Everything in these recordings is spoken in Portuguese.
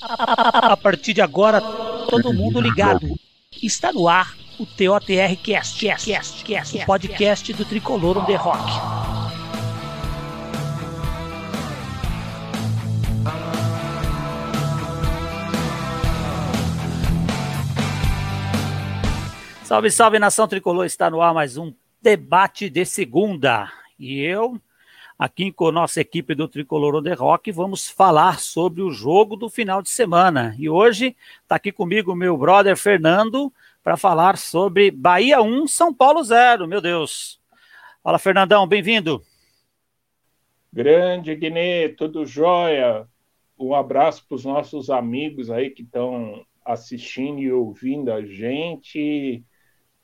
A partir de agora, todo mundo ligado. Está no ar o TOTR Cast, Cast, Cast, Cast, o podcast do Tricolor on the Rock. Salve, salve nação tricolor! Está no ar mais um debate de segunda. E eu, aqui com a nossa equipe do Tricolor the Rock, vamos falar sobre o jogo do final de semana. E hoje está aqui comigo meu brother Fernando para falar sobre Bahia 1, São Paulo 0. Meu Deus. Fala, Fernandão, bem-vindo. Grande Guiné, tudo jóia. Um abraço para os nossos amigos aí que estão assistindo e ouvindo a gente.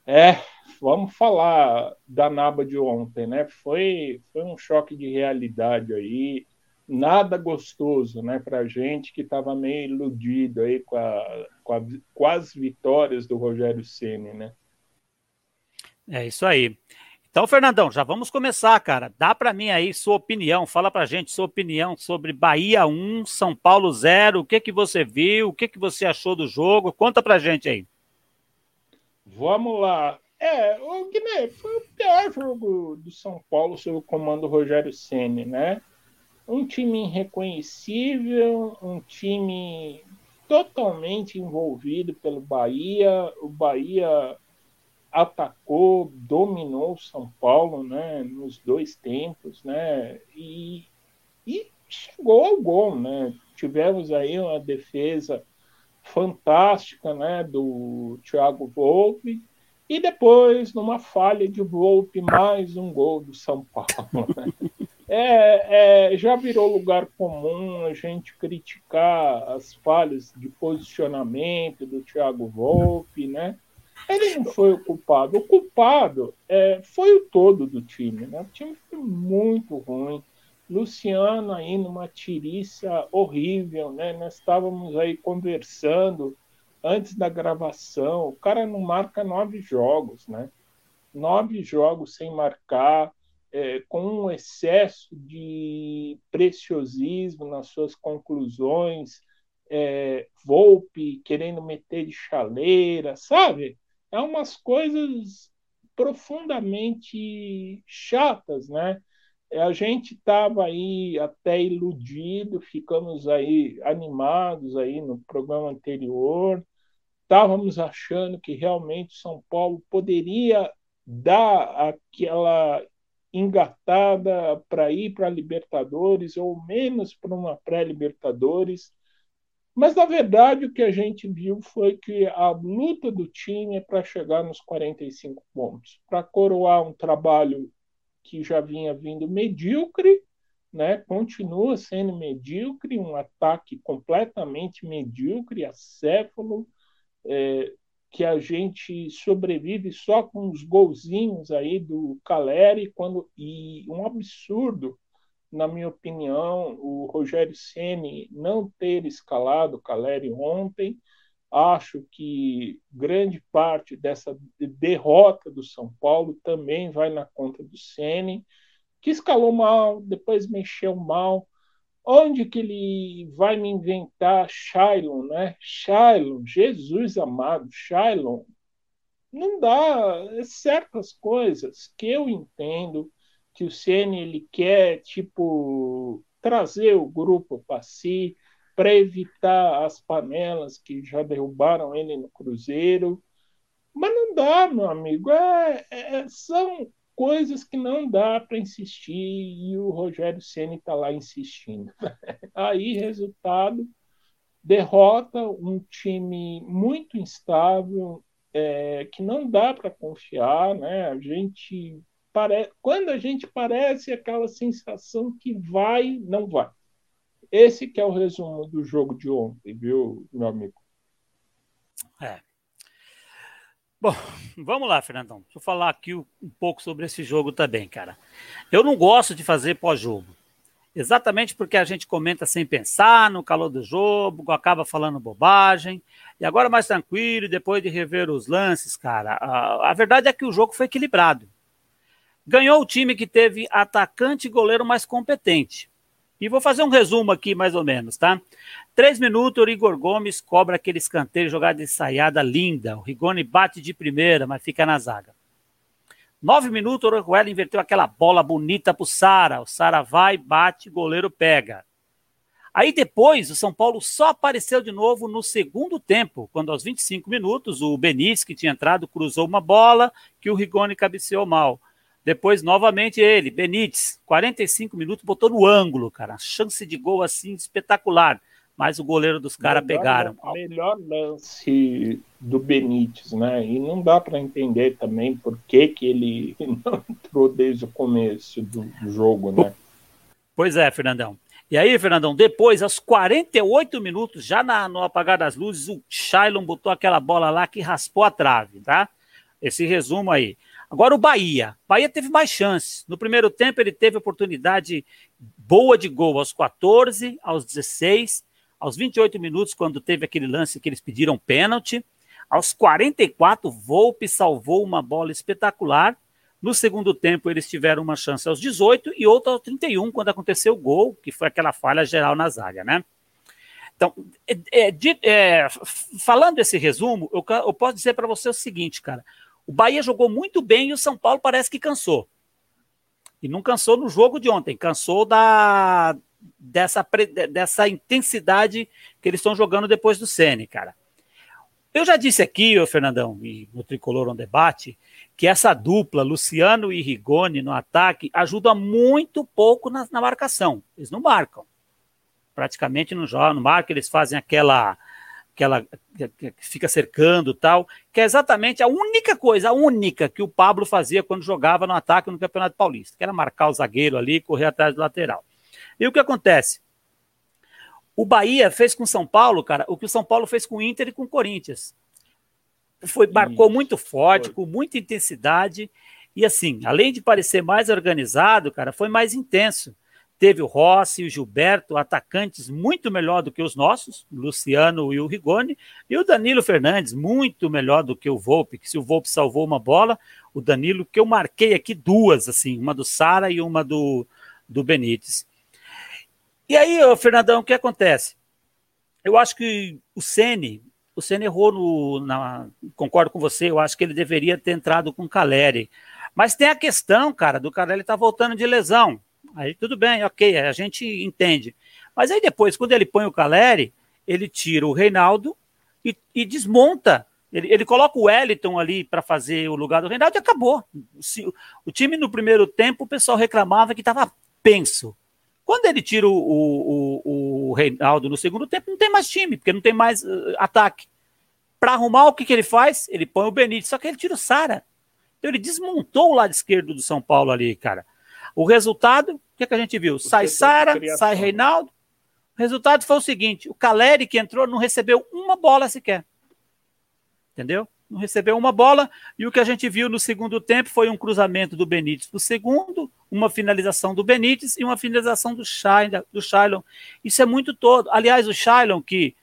É, vamos falar da Naba de ontem, né? Foi, foi um choque de realidade aí, nada gostoso, né, para gente que estava meio iludido aí com, a, com, a, com as vitórias do Rogério Ceni, né? É isso aí. Então, Fernandão, já vamos começar, cara. Dá para mim aí sua opinião, fala pra gente sua opinião sobre Bahia 1, São Paulo 0, o que que você viu, o que que você achou do jogo? Conta pra gente aí. Vamos lá. É, o Guiné foi o pior jogo do São Paulo sob o comando do Rogério Ceni, né? Um time irreconhecível, um time totalmente envolvido pelo Bahia. O Bahia atacou, dominou o São Paulo, né? Nos dois tempos, né? E, e chegou ao gol, né? Tivemos aí uma defesa fantástica né, do Thiago Volpe. E depois, numa falha de Volpe, mais um gol do São Paulo. Né? É, é, já virou lugar comum a gente criticar as falhas de posicionamento do Thiago Volpe, né? Ele não foi o culpado. O culpado é, foi o todo do time. Né? O time foi muito ruim. Luciano aí numa tirícia horrível, né? Nós estávamos aí conversando antes da gravação. O cara não marca nove jogos, né? Nove jogos sem marcar, é, com um excesso de preciosismo nas suas conclusões, é, Volpe querendo meter de chaleira, sabe? É umas coisas profundamente chatas, né? a gente estava aí até iludido, ficamos aí animados aí no programa anterior, estávamos achando que realmente São Paulo poderia dar aquela engatada para ir para a Libertadores ou menos para uma pré-Libertadores. Mas na verdade o que a gente viu foi que a luta do time é para chegar nos 45 pontos, para coroar um trabalho que já vinha vindo medíocre, né? continua sendo medíocre, um ataque completamente medíocre, acéfalo, é, que a gente sobrevive só com os golzinhos aí do Caleri, quando, e um absurdo, na minha opinião, o Rogério Ceni não ter escalado o Caleri ontem, Acho que grande parte dessa derrota do São Paulo também vai na conta do Ceni, que escalou mal, depois mexeu mal. Onde que ele vai me inventar Shailon, né? Shailon, Jesus amado, Shailon. Não dá é certas coisas que eu entendo que o Ceni ele quer tipo trazer o grupo para si, para evitar as panelas que já derrubaram ele no Cruzeiro. Mas não dá, meu amigo. É, é, são coisas que não dá para insistir e o Rogério Ceni está lá insistindo. Aí, resultado, derrota um time muito instável, é, que não dá para confiar, né? A gente pare... quando a gente parece aquela sensação que vai, não vai. Esse que é o resumo do jogo de ontem, viu, meu amigo? É. Bom, vamos lá, Fernandão. Deixa eu falar aqui um pouco sobre esse jogo também, cara. Eu não gosto de fazer pós-jogo. Exatamente porque a gente comenta sem pensar, no calor do jogo, acaba falando bobagem. E agora mais tranquilo, depois de rever os lances, cara, a, a verdade é que o jogo foi equilibrado. Ganhou o time que teve atacante e goleiro mais competente. E vou fazer um resumo aqui, mais ou menos, tá? Três minutos, o Igor Gomes cobra aquele escanteio, jogada ensaiada linda. O Rigoni bate de primeira, mas fica na zaga. Nove minutos, o Orejuela inverteu aquela bola bonita pro Sara. O Sara vai, bate, goleiro pega. Aí depois, o São Paulo só apareceu de novo no segundo tempo, quando aos 25 minutos, o Benício, que tinha entrado, cruzou uma bola que o Rigoni cabeceou mal. Depois, novamente, ele, Benítez, 45 minutos, botou no ângulo, cara. Chance de gol assim espetacular. Mas o goleiro dos caras pegaram. Melhor lance do Benítez, né? E não dá para entender também por que, que ele não entrou desde o começo do jogo, né? Pois é, Fernandão. E aí, Fernandão, depois, aos 48 minutos, já na, no apagar das luzes, o Shailon botou aquela bola lá que raspou a trave, tá? Esse resumo aí. Agora o Bahia. Bahia teve mais chances. No primeiro tempo ele teve oportunidade boa de gol aos 14, aos 16, aos 28 minutos, quando teve aquele lance que eles pediram pênalti. Aos 44, Volpe salvou uma bola espetacular. No segundo tempo, eles tiveram uma chance aos 18 e outra aos 31, quando aconteceu o gol, que foi aquela falha geral na zaga, né? Então, é, é, de, é, falando esse resumo, eu, eu posso dizer para você o seguinte, cara. O Bahia jogou muito bem e o São Paulo parece que cansou. E não cansou no jogo de ontem, cansou da dessa, dessa intensidade que eles estão jogando depois do Sene, cara. Eu já disse aqui, ô Fernandão, e no Tricolor on Debate, que essa dupla, Luciano e Rigoni, no ataque, ajuda muito pouco na, na marcação. Eles não marcam. Praticamente não jogam, não marcam, eles fazem aquela que fica cercando tal, que é exatamente a única coisa, a única que o Pablo fazia quando jogava no ataque no Campeonato Paulista, que era marcar o zagueiro ali e correr atrás do lateral. E o que acontece? O Bahia fez com o São Paulo, cara, o que o São Paulo fez com o Inter e com o Corinthians. Foi, marcou muito forte, foi. com muita intensidade, e assim, além de parecer mais organizado, cara, foi mais intenso. Teve o Rossi e o Gilberto, atacantes muito melhor do que os nossos, Luciano e o Rigoni, e o Danilo Fernandes, muito melhor do que o Volpe, que se o Volpe salvou uma bola, o Danilo, que eu marquei aqui duas, assim, uma do Sara e uma do, do Benítez. E aí, Fernandão, o que acontece? Eu acho que o Ceni, o Ceni errou no, na, concordo com você, eu acho que ele deveria ter entrado com o Caleri. Mas tem a questão, cara, do Caleri tá voltando de lesão. Aí tudo bem, ok, a gente entende. Mas aí depois, quando ele põe o Caleri, ele tira o Reinaldo e, e desmonta. Ele, ele, coloca o Wellington ali para fazer o lugar do Reinaldo e acabou. O, o time no primeiro tempo, o pessoal reclamava que estava penso. Quando ele tira o, o, o, Reinaldo no segundo tempo, não tem mais time, porque não tem mais uh, ataque. Para arrumar, o que, que ele faz? Ele põe o Benítez, só que ele tira o Sara. Então ele desmontou o lado esquerdo do São Paulo ali, cara. O resultado, o que, que a gente viu? Sai Sara, sai Reinaldo. O resultado foi o seguinte: o Caleri que entrou não recebeu uma bola sequer. Entendeu? Não recebeu uma bola. E o que a gente viu no segundo tempo foi um cruzamento do Benítez para o segundo, uma finalização do Benítez e uma finalização do Shailon. Do Shailon. Isso é muito todo. Aliás, o Shailon, que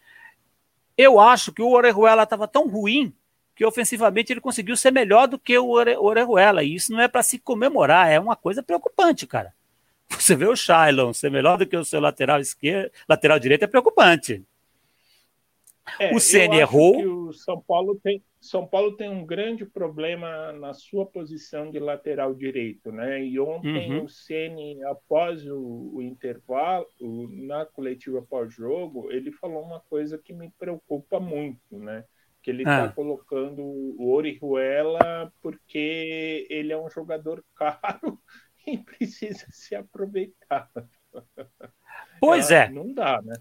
eu acho que o Orejuela estava tão ruim que ofensivamente ele conseguiu ser melhor do que o Orejuela. E isso não é para se comemorar, é uma coisa preocupante, cara. Você vê o Shailon ser melhor do que o seu lateral esquerdo, lateral direito é preocupante. É, o Ceni errou. o São Paulo tem São Paulo tem um grande problema na sua posição de lateral direito, né? E ontem uhum. o Ceni, após o, o intervalo, na coletiva pós-jogo, ele falou uma coisa que me preocupa muito, né? Que ele está ah. colocando o Orihuela porque ele é um jogador caro e precisa ser aproveitado. Pois é. Não dá, né?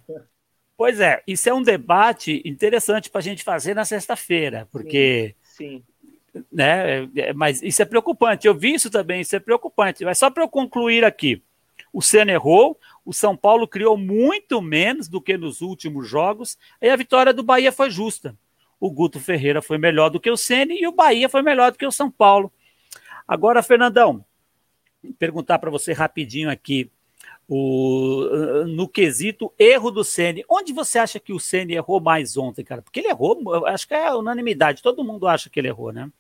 Pois é, isso é um debate interessante para a gente fazer na sexta-feira, porque. Sim. sim. Né, é, mas isso é preocupante. Eu vi isso também, isso é preocupante. Mas só para eu concluir aqui: o Senna errou, o São Paulo criou muito menos do que nos últimos jogos, e a vitória do Bahia foi justa o Guto Ferreira foi melhor do que o Ceni e o Bahia foi melhor do que o São Paulo. Agora, Fernandão, perguntar para você rapidinho aqui, o, no quesito erro do Ceni, onde você acha que o Ceni errou mais ontem, cara? Porque ele errou, acho que é unanimidade, todo mundo acha que ele errou, né?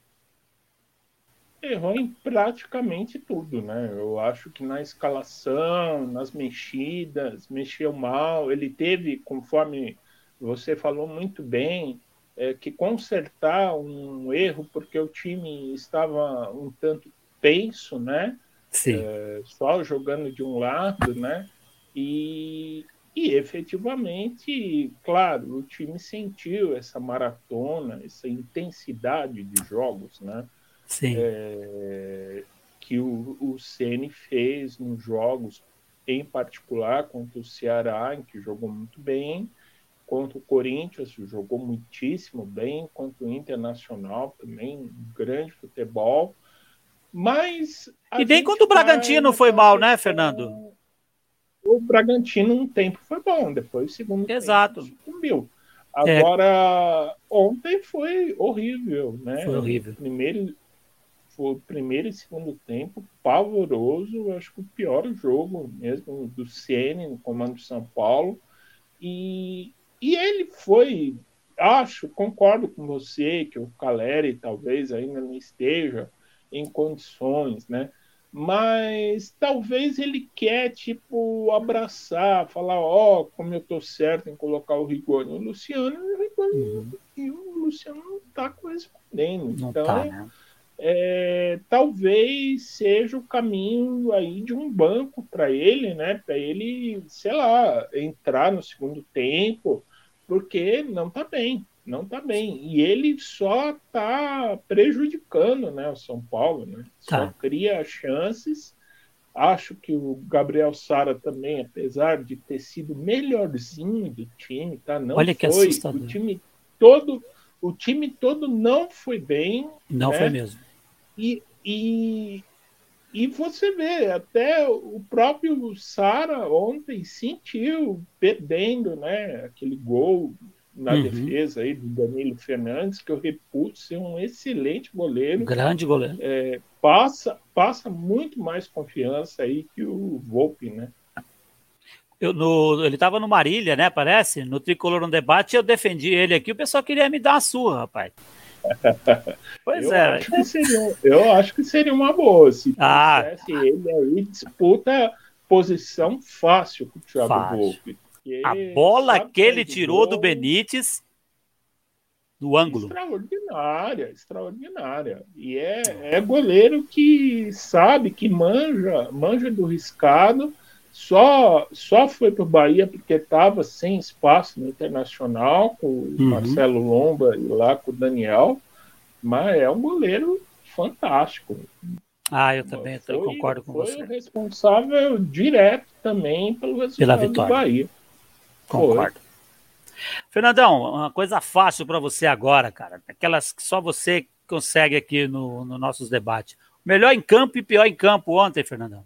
errou em praticamente tudo, né? Eu acho que na escalação, nas mexidas, mexeu mal. Ele teve, conforme você falou muito bem, é, que consertar um erro porque o time estava um tanto tenso, né? Sim. É, só jogando de um lado, né? E, e efetivamente, claro, o time sentiu essa maratona, essa intensidade de jogos, né? Sim. É, que o, o Ceni fez nos jogos, em particular contra o Ceará, em que jogou muito bem, contra o Corinthians, jogou muitíssimo bem, contra o Internacional também, grande futebol. Mas. E nem quando o Bragantino foi mal, né, Fernando? O Bragantino um tempo foi bom, depois o segundo Exato. tempo sucumbiu. Agora, é. ontem foi horrível, né? Foi horrível. Primeiro, foi o primeiro e segundo tempo pavoroso, acho que o pior jogo mesmo do Cn no comando de São Paulo. E, e ele foi, acho, concordo com você que o Caleri talvez ainda não esteja em condições, né? Mas talvez ele quer, tipo, abraçar, falar, ó, oh, como eu tô certo em colocar o Rigoni. O Luciano, o Rigoni, uhum. e o Luciano não tá correspondendo. Não então, tá, né? é, talvez seja o caminho aí de um banco para ele, né? Para ele, sei lá, entrar no segundo tempo, porque não está bem, não está bem. E ele só está prejudicando, né, o São Paulo, né? Tá. Só cria chances. Acho que o Gabriel Sara também, apesar de ter sido melhorzinho do time, tá? Não Olha que foi. Assustador. O time todo, o time todo não foi bem. Não né? foi mesmo. E, e e você vê, até o próprio Sara ontem sentiu perdendo né, aquele gol na uhum. defesa aí do Danilo Fernandes, que eu reputo ser um excelente goleiro. Grande goleiro. É, passa, passa muito mais confiança aí que o Volpe, né? Eu, no, ele estava no Marília, né? Parece, no Tricolor no Debate, eu defendi ele aqui, o pessoal queria me dar uma surra, rapaz. Pois eu é. Acho que seria, eu acho que seria uma boa. Se ah. ele aí, disputa posição fácil com o Thiago Volpe. A bola que ele tirou do Benítez do ângulo. Extraordinária, extraordinária. E é, é goleiro que sabe, que manja, manja do riscado. Só, só foi para o Bahia porque estava sem espaço no Internacional, com o uhum. Marcelo Lomba e lá com o Daniel. Mas é um goleiro fantástico. Ah, eu também foi, eu concordo com foi você. Foi o responsável direto também pelo resultado Pela vitória. do Bahia. Concordo. Foi. Fernandão, uma coisa fácil para você agora, cara. Aquelas que só você consegue aqui no, no nossos debates. Melhor em campo e pior em campo ontem, Fernandão.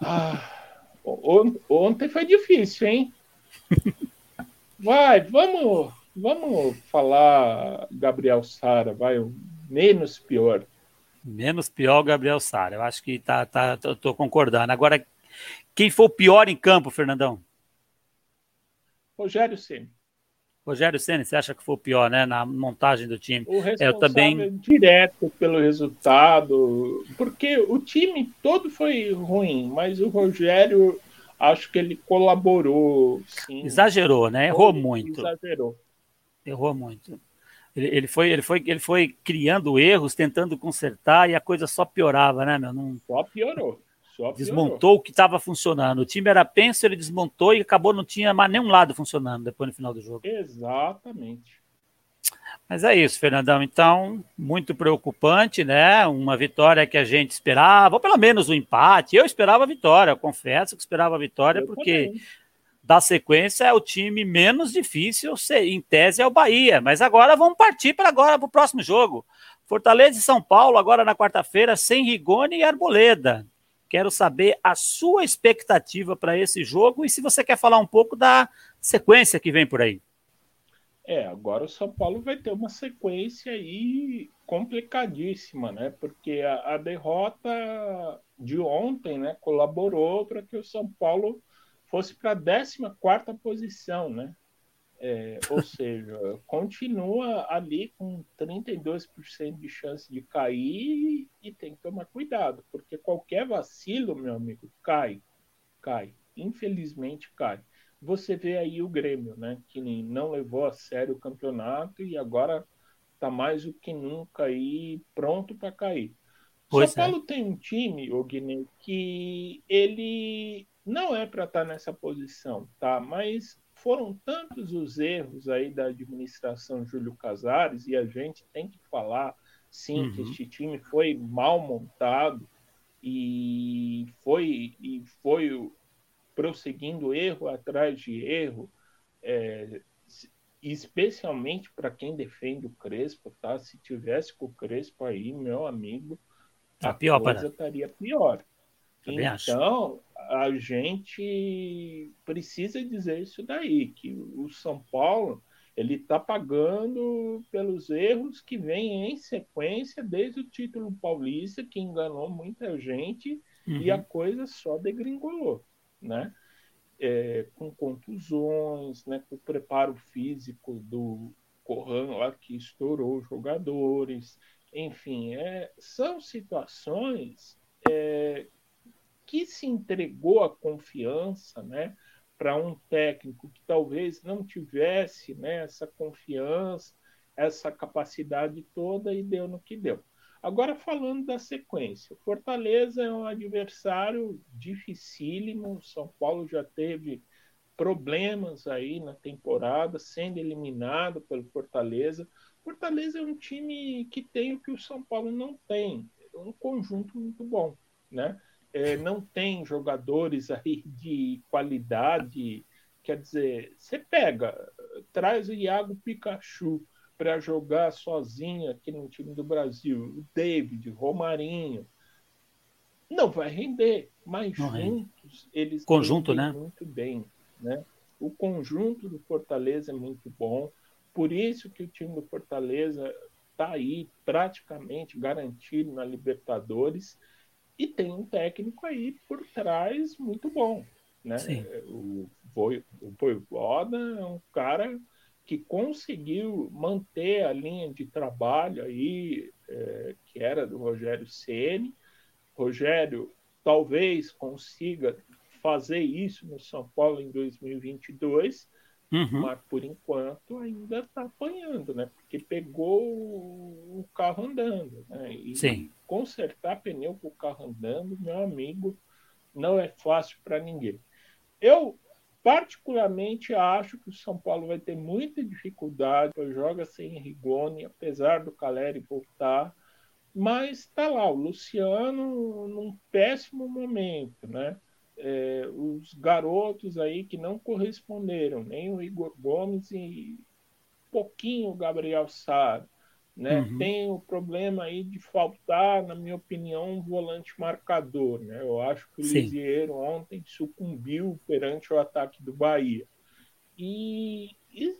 Ah, ontem foi difícil, hein? Vai, vamos, vamos falar Gabriel Sara, vai, o menos pior. Menos pior Gabriel Sara. Eu acho que tá, tá, eu tô concordando. Agora, quem foi o pior em campo, Fernandão? Rogério Ceni. Rogério Ceni, você acha que foi o pior, né, na montagem do time? O responsável eu também direto pelo resultado, porque o time todo foi ruim, mas o Rogério acho que ele colaborou. Sim. Exagerou, né? Errou muito. Exagerou. Errou muito. Ele, ele, foi, ele, foi, ele foi criando erros, tentando consertar e a coisa só piorava, né, meu? Não... Só piorou. Desmontou o que estava funcionando. O time era penso, ele desmontou e acabou, não tinha mais nenhum lado funcionando depois no final do jogo. Exatamente. Mas é isso, Fernandão. Então, muito preocupante, né? Uma vitória que a gente esperava, ou pelo menos um empate. Eu esperava a vitória, eu confesso que esperava a vitória, eu porque também. da sequência é o time menos difícil, em tese é o Bahia. Mas agora vamos partir para agora para o próximo jogo. Fortaleza e São Paulo, agora na quarta-feira, sem Rigoni e Arboleda. Quero saber a sua expectativa para esse jogo e se você quer falar um pouco da sequência que vem por aí. É, agora o São Paulo vai ter uma sequência aí complicadíssima, né? Porque a, a derrota de ontem, né, colaborou para que o São Paulo fosse para a 14 posição, né? É, ou seja, continua ali com 32% de chance de cair e tem que tomar cuidado, porque qualquer vacilo, meu amigo, cai, cai, infelizmente cai. Você vê aí o Grêmio, né, que não levou a sério o campeonato e agora está mais do que nunca aí pronto para cair. Pois São é. Paulo tem um time, Ogney, que ele não é para estar tá nessa posição, tá? Mas foram tantos os erros aí da administração Júlio Casares, e a gente tem que falar, sim, uhum. que este time foi mal montado e foi, e foi prosseguindo erro atrás de erro, é, especialmente para quem defende o Crespo, tá? Se tivesse com o Crespo aí, meu amigo, tá a pior, coisa estaria pior. Então. A gente precisa dizer isso daí, que o São Paulo ele está pagando pelos erros que vêm em sequência desde o título paulista, que enganou muita gente uhum. e a coisa só degringolou, né? É, com contusões, né, com o preparo físico do Corran lá que estourou jogadores, enfim, é, são situações é, que se entregou a confiança, né, para um técnico que talvez não tivesse né, essa confiança, essa capacidade toda e deu no que deu. Agora falando da sequência, Fortaleza é um adversário dificílimo. São Paulo já teve problemas aí na temporada, sendo eliminado pelo Fortaleza. Fortaleza é um time que tem o que o São Paulo não tem, um conjunto muito bom, né? É, não tem jogadores aí de qualidade. Quer dizer, você pega, traz o Iago Pikachu para jogar sozinho aqui no time do Brasil, o David, Romarinho. Não vai render, mas não juntos eles conjunto, né? muito bem, né? O conjunto do Fortaleza é muito bom, por isso que o time do Fortaleza está aí praticamente garantido na Libertadores e tem um técnico aí por trás muito bom. Né? O, o Voivoda é um cara que conseguiu manter a linha de trabalho aí, é, que era do Rogério Ceni. Rogério talvez consiga fazer isso no São Paulo em 2022, uhum. mas por enquanto ainda está apanhando, né? Porque pegou o carro andando, né? E Sim consertar pneu com o carro andando, meu amigo, não é fácil para ninguém. Eu, particularmente, acho que o São Paulo vai ter muita dificuldade, joga sem Rigoni, apesar do Caleri voltar, mas está lá, o Luciano num péssimo momento, né? É, os garotos aí que não corresponderam, nem o Igor Gomes e pouquinho o Gabriel Sara. Né? Uhum. Tem o problema aí de faltar, na minha opinião, um volante marcador. Né? Eu acho que o Sim. Lisieiro ontem sucumbiu perante o ataque do Bahia. E, e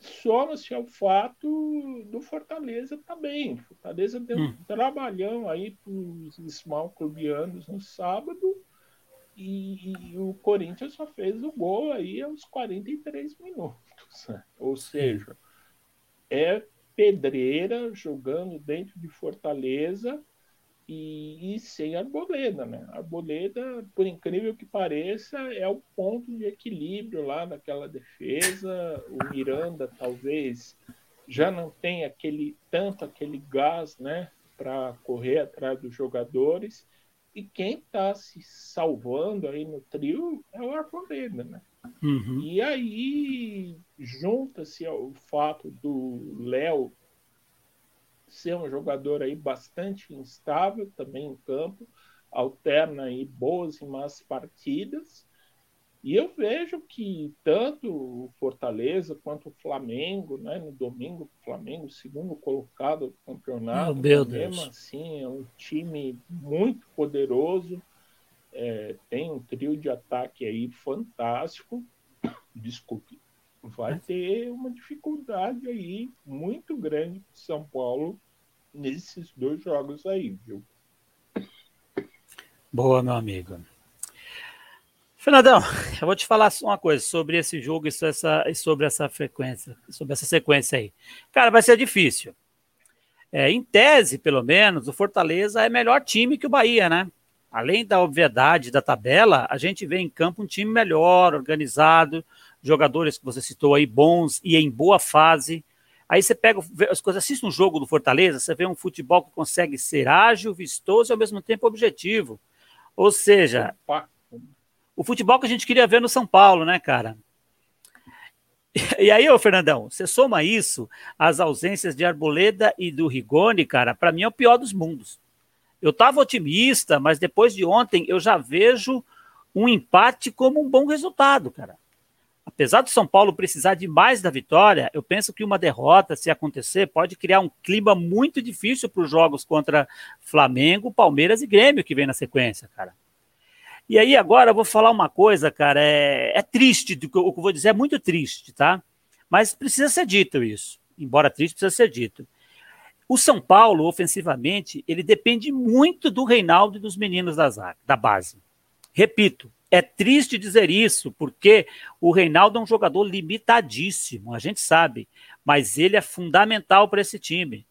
soma-se ao fato do Fortaleza também. Tá Fortaleza deu um hum. trabalhão aí para os small clubianos no sábado e, e, o Corinthians só fez o gol aí aos 43 minutos. Ou seja, é pedreira jogando dentro de Fortaleza e, e, sem Arboleda, né? Arboleda, por incrível que pareça, é o ponto de equilíbrio lá naquela defesa. O Miranda talvez já não tem aquele tanto aquele gás, né, para correr atrás dos jogadores. E quem está se salvando aí no trio é o Arboleda, né? Uhum. E aí junta-se o fato do Léo ser um jogador aí bastante instável também em campo, alterna aí boas e más partidas. E eu vejo que tanto o Fortaleza quanto o Flamengo, né, no domingo, o Flamengo, segundo colocado do campeonato, meu mesmo assim, é um time muito poderoso, é, tem um trio de ataque aí fantástico. Desculpe, vai ter uma dificuldade aí muito grande para São Paulo nesses dois jogos aí, viu? Boa, meu amigo. Fernandão, eu vou te falar uma coisa sobre esse jogo e sobre essa, frequência, sobre essa sequência aí. Cara, vai ser difícil. É, em tese, pelo menos, o Fortaleza é melhor time que o Bahia, né? Além da obviedade da tabela, a gente vê em campo um time melhor, organizado, jogadores que você citou aí bons e em boa fase. Aí você pega as coisas, assiste um jogo do Fortaleza, você vê um futebol que consegue ser ágil, vistoso e ao mesmo tempo objetivo. Ou seja, o futebol que a gente queria ver no São Paulo, né, cara? E aí, ô Fernandão, você soma isso, as ausências de Arboleda e do Rigoni, cara, para mim é o pior dos mundos. Eu estava otimista, mas depois de ontem eu já vejo um empate como um bom resultado, cara. Apesar do São Paulo precisar de mais da vitória, eu penso que uma derrota, se acontecer, pode criar um clima muito difícil para os jogos contra Flamengo, Palmeiras e Grêmio que vem na sequência, cara. E aí, agora eu vou falar uma coisa, cara. É, é triste, o que eu vou dizer é muito triste, tá? Mas precisa ser dito isso. Embora triste, precisa ser dito. O São Paulo, ofensivamente, ele depende muito do Reinaldo e dos meninos da, da base. Repito, é triste dizer isso, porque o Reinaldo é um jogador limitadíssimo, a gente sabe, mas ele é fundamental para esse time.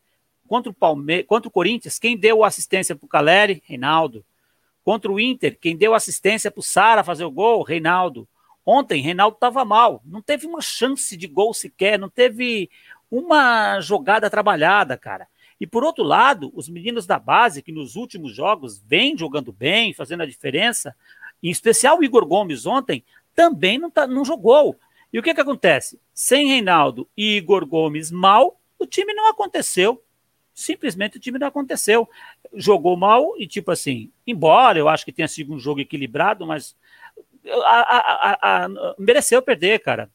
Contra o, Palme contra o Corinthians, quem deu assistência para o Caleri? Reinaldo. Contra o Inter, quem deu assistência para o Sara fazer o gol? Reinaldo. Ontem, Reinaldo estava mal. Não teve uma chance de gol sequer, não teve uma jogada trabalhada, cara. E por outro lado, os meninos da base, que nos últimos jogos vêm jogando bem, fazendo a diferença, em especial o Igor Gomes ontem, também não, tá, não jogou. E o que, que acontece? Sem Reinaldo e Igor Gomes mal, o time não aconteceu simplesmente o time não aconteceu. Jogou mal e, tipo assim, embora eu acho que tenha sido um jogo equilibrado, mas a, a, a, mereceu perder, cara.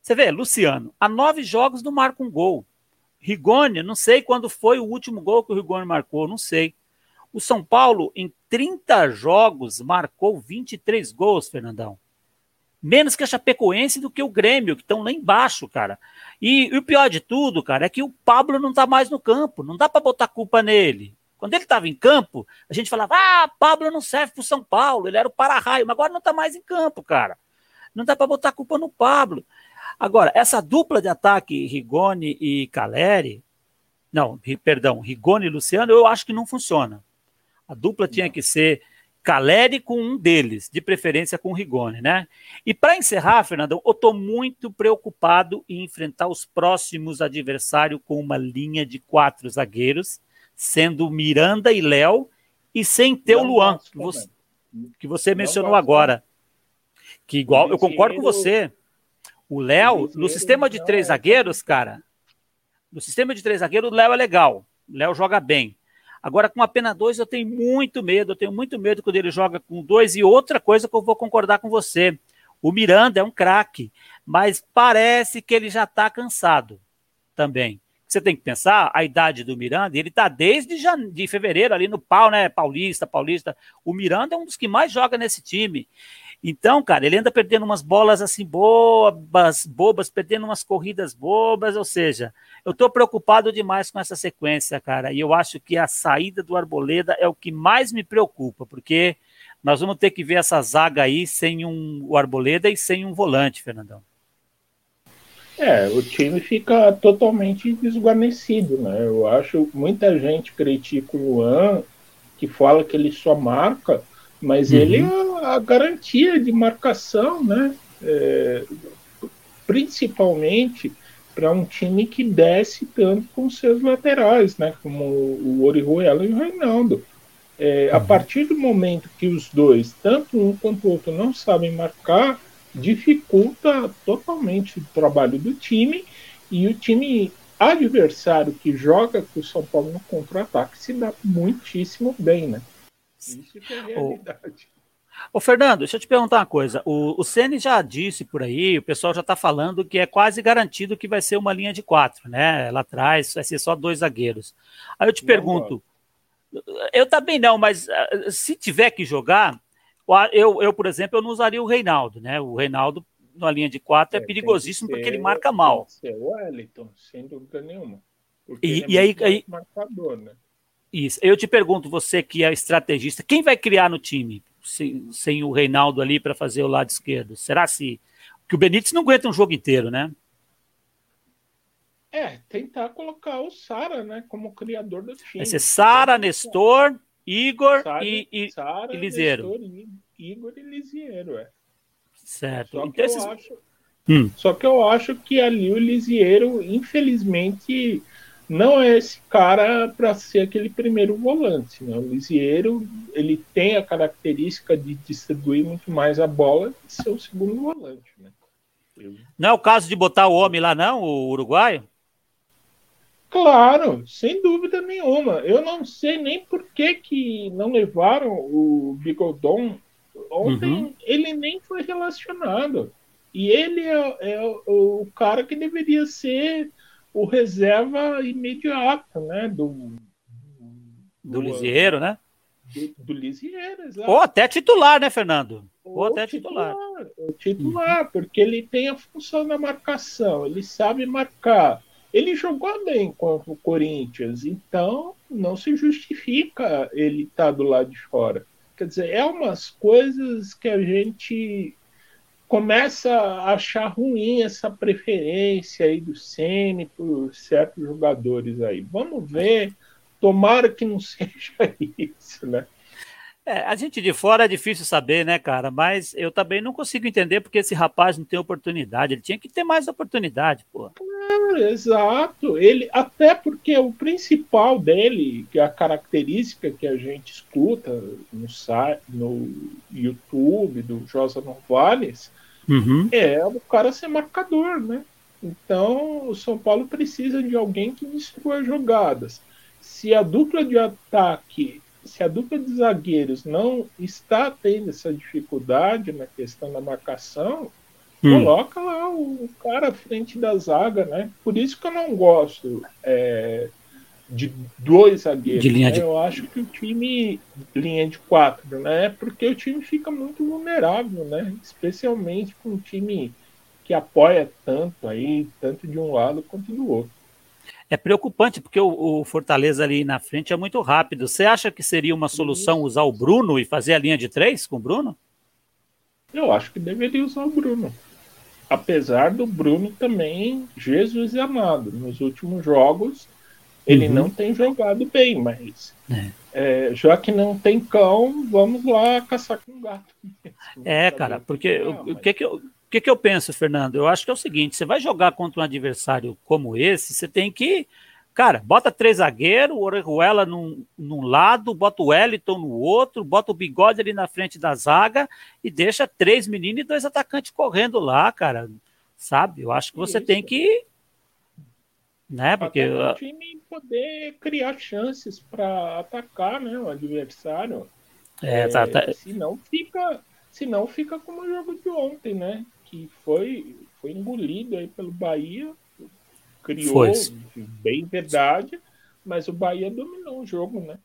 Você vê, Luciano, há nove jogos não marca um gol. Rigoni, não sei quando foi o último gol que o Rigoni marcou, não sei. O São Paulo, em 30 jogos, marcou 23 gols, Fernandão menos que a Chapecoense do que o Grêmio, que estão lá embaixo, cara. E, e, o pior de tudo, cara, é que o Pablo não tá mais no campo, não dá para botar culpa nele. Quando ele estava em campo, a gente falava: ah, Pablo não serve pro São Paulo, ele era o para-raio, mas agora não tá mais em campo, cara. Não dá para botar culpa no Pablo. Agora, essa dupla de ataque, Rigoni e Caleri, não, perdão, Rigoni e Luciano, eu acho que não funciona. A dupla tinha que ser Caleri com um deles, de preferência com o Rigoni, né? E para encerrar, Fernandão, eu estou muito preocupado em enfrentar os próximos adversários com uma linha de quatro zagueiros, sendo Miranda e Léo, e sem ter Não o Luan, que você, que você mencionou agora. Que igual, eu concordo com você. O Léo, no sistema de três é zagueiros, cara, no sistema de três zagueiros, o Léo é legal. O Léo joga bem. Agora, com apenas dois, eu tenho muito medo, eu tenho muito medo quando ele joga com dois. E outra coisa que eu vou concordar com você: o Miranda é um craque, mas parece que ele já está cansado também. Você tem que pensar a idade do Miranda, ele está desde de fevereiro ali no pau, né? Paulista, Paulista. O Miranda é um dos que mais joga nesse time. Então, cara, ele anda perdendo umas bolas assim bobas, bobas, perdendo umas corridas bobas, ou seja, eu estou preocupado demais com essa sequência, cara, e eu acho que a saída do Arboleda é o que mais me preocupa, porque nós vamos ter que ver essa zaga aí sem um, o Arboleda e sem um volante, Fernandão. É, o time fica totalmente desguarnecido, né? Eu acho muita gente critica o Luan, que fala que ele só marca, mas uhum. ele é a garantia de marcação, né? É, principalmente para um time que desce tanto com seus laterais, né? Como o Orihuela e o Reinaldo. É, uhum. A partir do momento que os dois, tanto um quanto o outro, não sabem marcar, dificulta totalmente o trabalho do time e o time adversário que joga com o São Paulo no contra-ataque se dá muitíssimo bem, né? Isso que é realidade. Ô, Fernando, deixa eu te perguntar uma coisa. O, o Ceni já disse por aí, o pessoal já está falando que é quase garantido que vai ser uma linha de quatro, né? Lá atrás vai ser só dois zagueiros. Aí eu te não pergunto, eu também não, mas uh, se tiver que jogar, eu, eu, por exemplo, eu não usaria o Reinaldo, né? O Reinaldo na linha de quatro é, é perigosíssimo porque ele marca mal. Tem que ser o Wellington, sem dúvida nenhuma. E, é e aí, aí... Marcador, né? Isso. Eu te pergunto, você que é estrategista, quem vai criar no time? sem, sem o Reinaldo ali para fazer o lado esquerdo? Será se que o Benítez não aguenta um jogo inteiro, né? É, tentar colocar o Sara, né, como criador do time. Vai ser Sara, Nestor, Igor Sara, e, e, Sara, e Liseiro. Nestor, Igor e Lisiero, é. Certo. Só então, que, esses... eu acho, hum. só que eu acho que ali o Lisiero, infelizmente, não é esse cara para ser aquele primeiro volante. Né? O Lisiero ele tem a característica de distribuir muito mais a bola e ser o segundo volante. Né? Eu... Não é o caso de botar o homem lá, não, o uruguaio? Claro, sem dúvida nenhuma. Eu não sei nem por que, que não levaram o Bigodon. Ontem uhum. ele nem foi relacionado. E ele é, é, o cara que deveria ser o reserva imediato, né? Do, do, do Lisieiro, né? Do, do Lisieiro, exato. Ou até titular, né, Fernando? Ou, Ou até titular. titular. O titular, uhum. porque ele tem a função da marcação, ele sabe marcar ele jogou bem contra o Corinthians, então não se justifica ele estar tá do lado de fora. Quer dizer, é umas coisas que a gente começa a achar ruim essa preferência aí do Ceni por certos jogadores aí. Vamos ver, tomara que não seja isso, né? É, a gente de fora é difícil saber, né, cara? Mas eu também não consigo entender porque esse rapaz não tem oportunidade. Ele tinha que ter mais oportunidade, pô. É, exato. Ele, até porque o principal dele, que é a característica que a gente escuta no, no YouTube do Josa Novales, uhum. é o cara ser marcador, né? Então, o São Paulo precisa de alguém que destrua jogadas. Se a dupla de ataque se a dupla de zagueiros não está tendo essa dificuldade na questão da marcação, hum. coloca lá o cara à frente da zaga, né? Por isso que eu não gosto é, de dois zagueiros. De linha né? de... Eu acho que o time linha de quatro, né? Porque o time fica muito vulnerável, né? Especialmente com um time que apoia tanto aí, tanto de um lado quanto do outro é preocupante, porque o, o, Fortaleza ali na frente é muito rápido. Você acha que seria uma solução usar o Bruno e fazer a linha de três com o Bruno? Eu acho que deveria usar o Bruno. Apesar do Bruno também, Jesus amado. Nos últimos jogos, ele uhum. não tem jogado bem, mas é. É, já que não tem cão, vamos lá caçar com gato. É, cara, porque o, o que, que eu que, que eu penso, Fernando? Eu acho que é o seguinte: você vai jogar contra um adversário como esse, você tem que. Cara, bota três zagueiros, o Orejuela num, num lado, bota o Wellington no outro, bota o bigode ali na frente da zaga e deixa três meninos e dois atacantes correndo lá, cara. Sabe? Eu acho que você Isso. tem que. Né? Porque. o time poder criar chances para atacar né, o adversário. É, tá, tá. É, se não fica. Se não fica como o jogo de ontem, né? que foi, foi engolido aí pelo Bahia, criou foi. bem verdade, mas o Bahia dominou o jogo, né?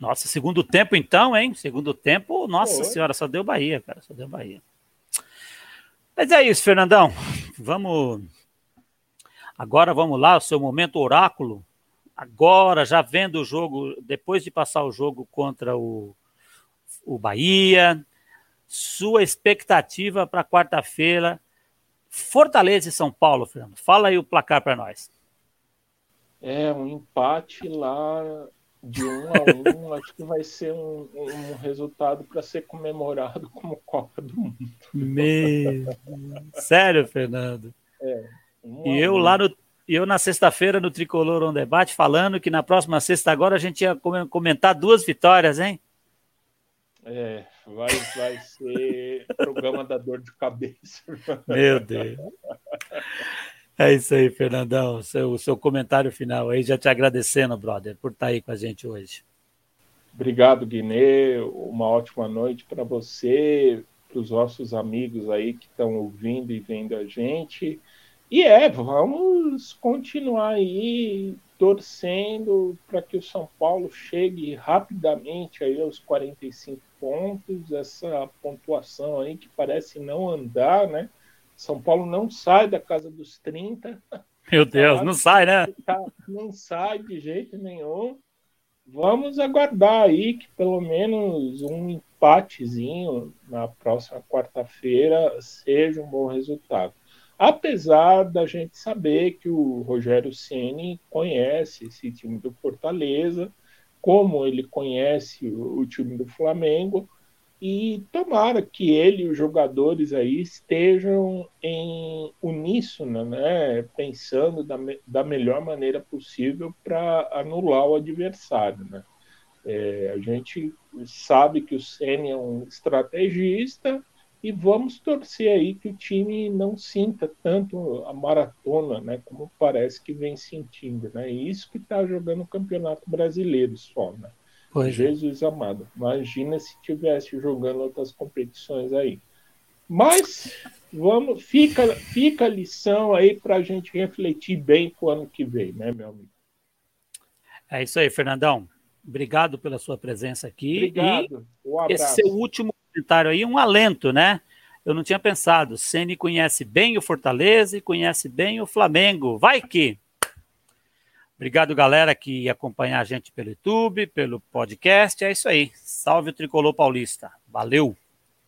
Nossa, segundo tempo então, hein? Segundo tempo, nossa foi. senhora, só deu Bahia, cara, só deu Bahia. Mas é isso, Fernandão. Vamos. Agora vamos lá, o seu momento oráculo. Agora, já vendo o jogo, depois de passar o jogo contra o, o Bahia, sua expectativa para quarta-feira. Fortaleza e São Paulo, Fernando. Fala aí o placar para nós. É, um empate lá de um a um, acho que vai ser um, um resultado para ser comemorado como Copa do Mundo. Meu... Sério, Fernando? É. Um e eu um. lá no eu na sexta-feira no Tricolor On Debate falando que na próxima sexta agora a gente ia comentar duas vitórias, hein? É, vai, vai ser programa da dor de cabeça. Meu Deus. É isso aí, Fernandão. O seu, seu comentário final aí, já te agradecendo, brother, por estar aí com a gente hoje. Obrigado, Guinê. Uma ótima noite para você, para os nossos amigos aí que estão ouvindo e vendo a gente. E é, vamos continuar aí torcendo para que o São Paulo chegue rapidamente aí aos 45 pontos, essa pontuação aí que parece não andar, né? São Paulo não sai da casa dos 30. Meu Deus, não sai, né? Tá, não sai de jeito nenhum. Vamos aguardar aí que pelo menos um empatezinho na próxima quarta-feira seja um bom resultado. Apesar da gente saber que o Rogério Ceni conhece esse time do Fortaleza, como ele conhece o, o time do Flamengo, e tomara que ele e os jogadores aí estejam em uníssono, né, pensando da, da melhor maneira possível para anular o adversário, né. É, a gente sabe que o Ceni é um estrategista e vamos torcer aí que o time não sinta tanto a maratona, né, como parece que vem sentindo, né? E isso que está jogando o Campeonato Brasileiro só, né? Pois é. Jesus é. amado. Imagina se tivesse jogando outras competições aí. Mas vamos, fica, fica a lição aí para a gente refletir bem para o ano que vem, né, meu amigo? É isso aí, Fernandão. Obrigado pela sua presença aqui. Obrigado. Um esse seu último comentário aí, um alento, né? Eu não tinha pensado. Ceni conhece bem o Fortaleza e conhece bem o Flamengo. Vai que! Obrigado, galera, que acompanha a gente pelo YouTube, pelo podcast. É isso aí. Salve o Tricolor Paulista. Valeu!